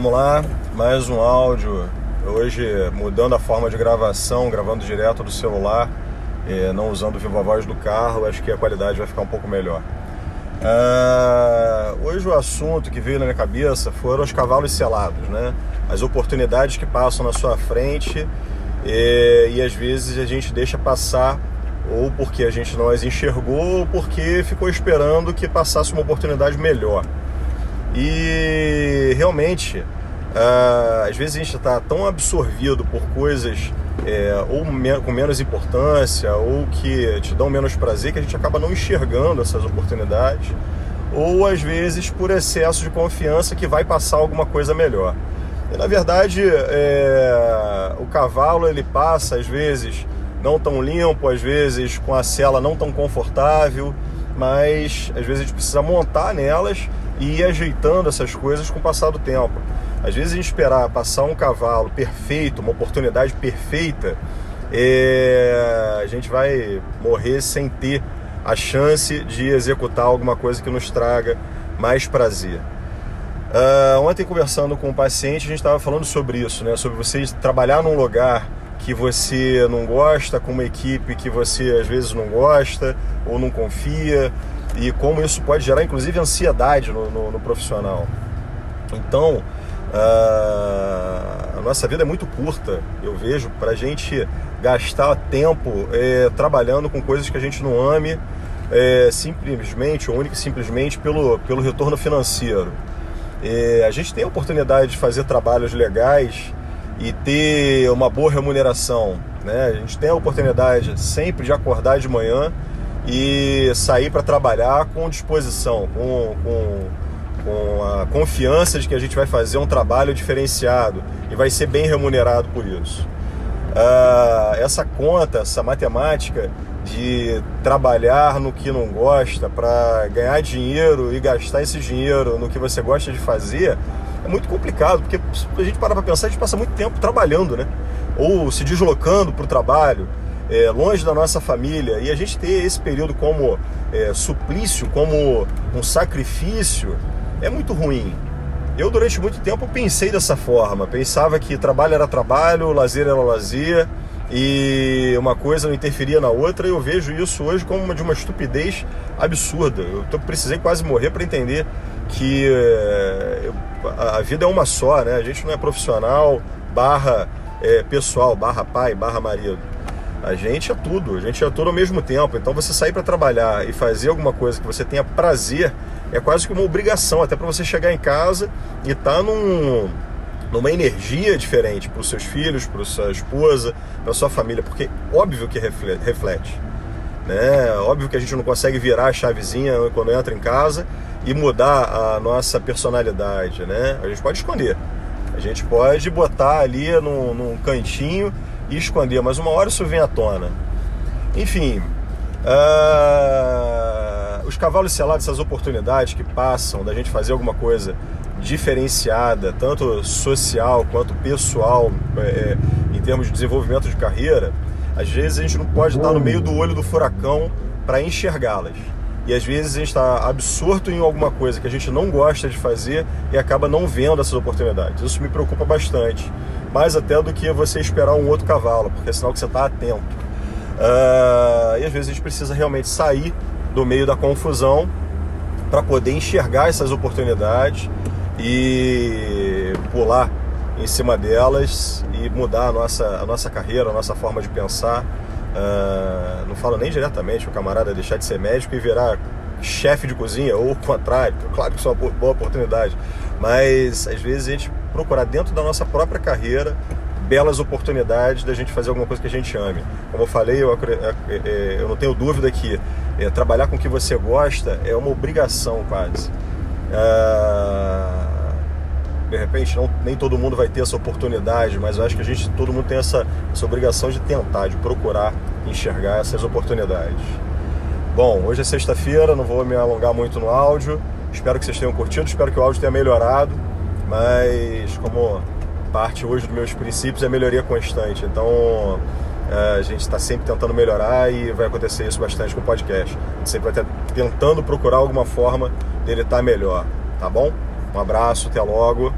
Vamos lá, mais um áudio. Hoje mudando a forma de gravação, gravando direto do celular, não usando o viva voz do carro, acho que a qualidade vai ficar um pouco melhor. Uh, hoje o assunto que veio na minha cabeça foram os cavalos selados, né? As oportunidades que passam na sua frente e, e às vezes a gente deixa passar ou porque a gente não as enxergou ou porque ficou esperando que passasse uma oportunidade melhor. E realmente, uh, às vezes a gente está tão absorvido por coisas é, ou com menos importância ou que te dão menos prazer que a gente acaba não enxergando essas oportunidades ou às vezes por excesso de confiança que vai passar alguma coisa melhor. E na verdade, é, o cavalo ele passa às vezes não tão limpo, às vezes com a cela não tão confortável, mas às vezes a gente precisa montar nelas e ir ajeitando essas coisas com o passar do tempo. Às vezes a gente esperar passar um cavalo perfeito, uma oportunidade perfeita, é... a gente vai morrer sem ter a chance de executar alguma coisa que nos traga mais prazer. Uh, ontem conversando com um paciente a gente estava falando sobre isso, né? Sobre você trabalhar num lugar que você não gosta, com uma equipe que você às vezes não gosta ou não confia, e como isso pode gerar inclusive ansiedade no, no, no profissional. Então, uh, a nossa vida é muito curta, eu vejo, para a gente gastar tempo é, trabalhando com coisas que a gente não ame, é, simplesmente, ou única e simplesmente pelo, pelo retorno financeiro. É, a gente tem a oportunidade de fazer trabalhos legais e ter uma boa remuneração. Né? A gente tem a oportunidade sempre de acordar de manhã e sair para trabalhar com disposição, com, com, com a confiança de que a gente vai fazer um trabalho diferenciado e vai ser bem remunerado por isso. Uh, essa conta, essa matemática de trabalhar no que não gosta para ganhar dinheiro e gastar esse dinheiro no que você gosta de fazer é muito complicado, porque se a gente parar para pensar, a gente passa muito tempo trabalhando, né? Ou se deslocando para o trabalho, é, longe da nossa família, e a gente ter esse período como é, suplício, como um sacrifício, é muito ruim. Eu, durante muito tempo, pensei dessa forma. Pensava que trabalho era trabalho, lazer era lazer, e uma coisa não interferia na outra. E eu vejo isso hoje como uma, de uma estupidez absurda. Eu precisei quase morrer para entender que é, a vida é uma só, né? A gente não é profissional, barra é, pessoal, barra pai, barra marido. A gente é tudo, a gente é tudo ao mesmo tempo. Então você sair para trabalhar e fazer alguma coisa que você tenha prazer é quase que uma obrigação, até para você chegar em casa e estar tá num, numa energia diferente para os seus filhos, para sua esposa, para sua família, porque óbvio que reflete. Né? Óbvio que a gente não consegue virar a chavezinha quando entra em casa e mudar a nossa personalidade, né? A gente pode esconder. A gente pode botar ali num, num cantinho e esconder, mas uma hora isso vem à tona. Enfim, uh, os cavalos selados, essas oportunidades que passam da gente fazer alguma coisa diferenciada, tanto social quanto pessoal, é, em termos de desenvolvimento de carreira, às vezes a gente não pode estar no meio do olho do furacão para enxergá-las. E às vezes a gente está absorto em alguma coisa que a gente não gosta de fazer e acaba não vendo essas oportunidades. Isso me preocupa bastante, mais até do que você esperar um outro cavalo, porque é sinal que você está atento. Uh, e às vezes a gente precisa realmente sair do meio da confusão para poder enxergar essas oportunidades e pular em cima delas e mudar a nossa, a nossa carreira, a nossa forma de pensar Uh, não falo nem diretamente o camarada deixar de ser médico e virar chefe de cozinha ou o contrário, claro que isso é uma boa oportunidade, mas às vezes a gente procurar dentro da nossa própria carreira belas oportunidades da gente fazer alguma coisa que a gente ame. Como eu falei, eu, eu não tenho dúvida que é, trabalhar com o que você gosta é uma obrigação quase. Uh, de repente não, nem todo mundo vai ter essa oportunidade, mas eu acho que a gente, todo mundo tem essa, essa obrigação de tentar, de procurar enxergar essas oportunidades. Bom, hoje é sexta-feira, não vou me alongar muito no áudio. Espero que vocês tenham curtido, espero que o áudio tenha melhorado, mas como parte hoje dos meus princípios é melhoria constante. Então é, a gente está sempre tentando melhorar e vai acontecer isso bastante com o podcast. Sempre vai estar tentando procurar alguma forma dele estar melhor, tá bom? Um abraço, até logo.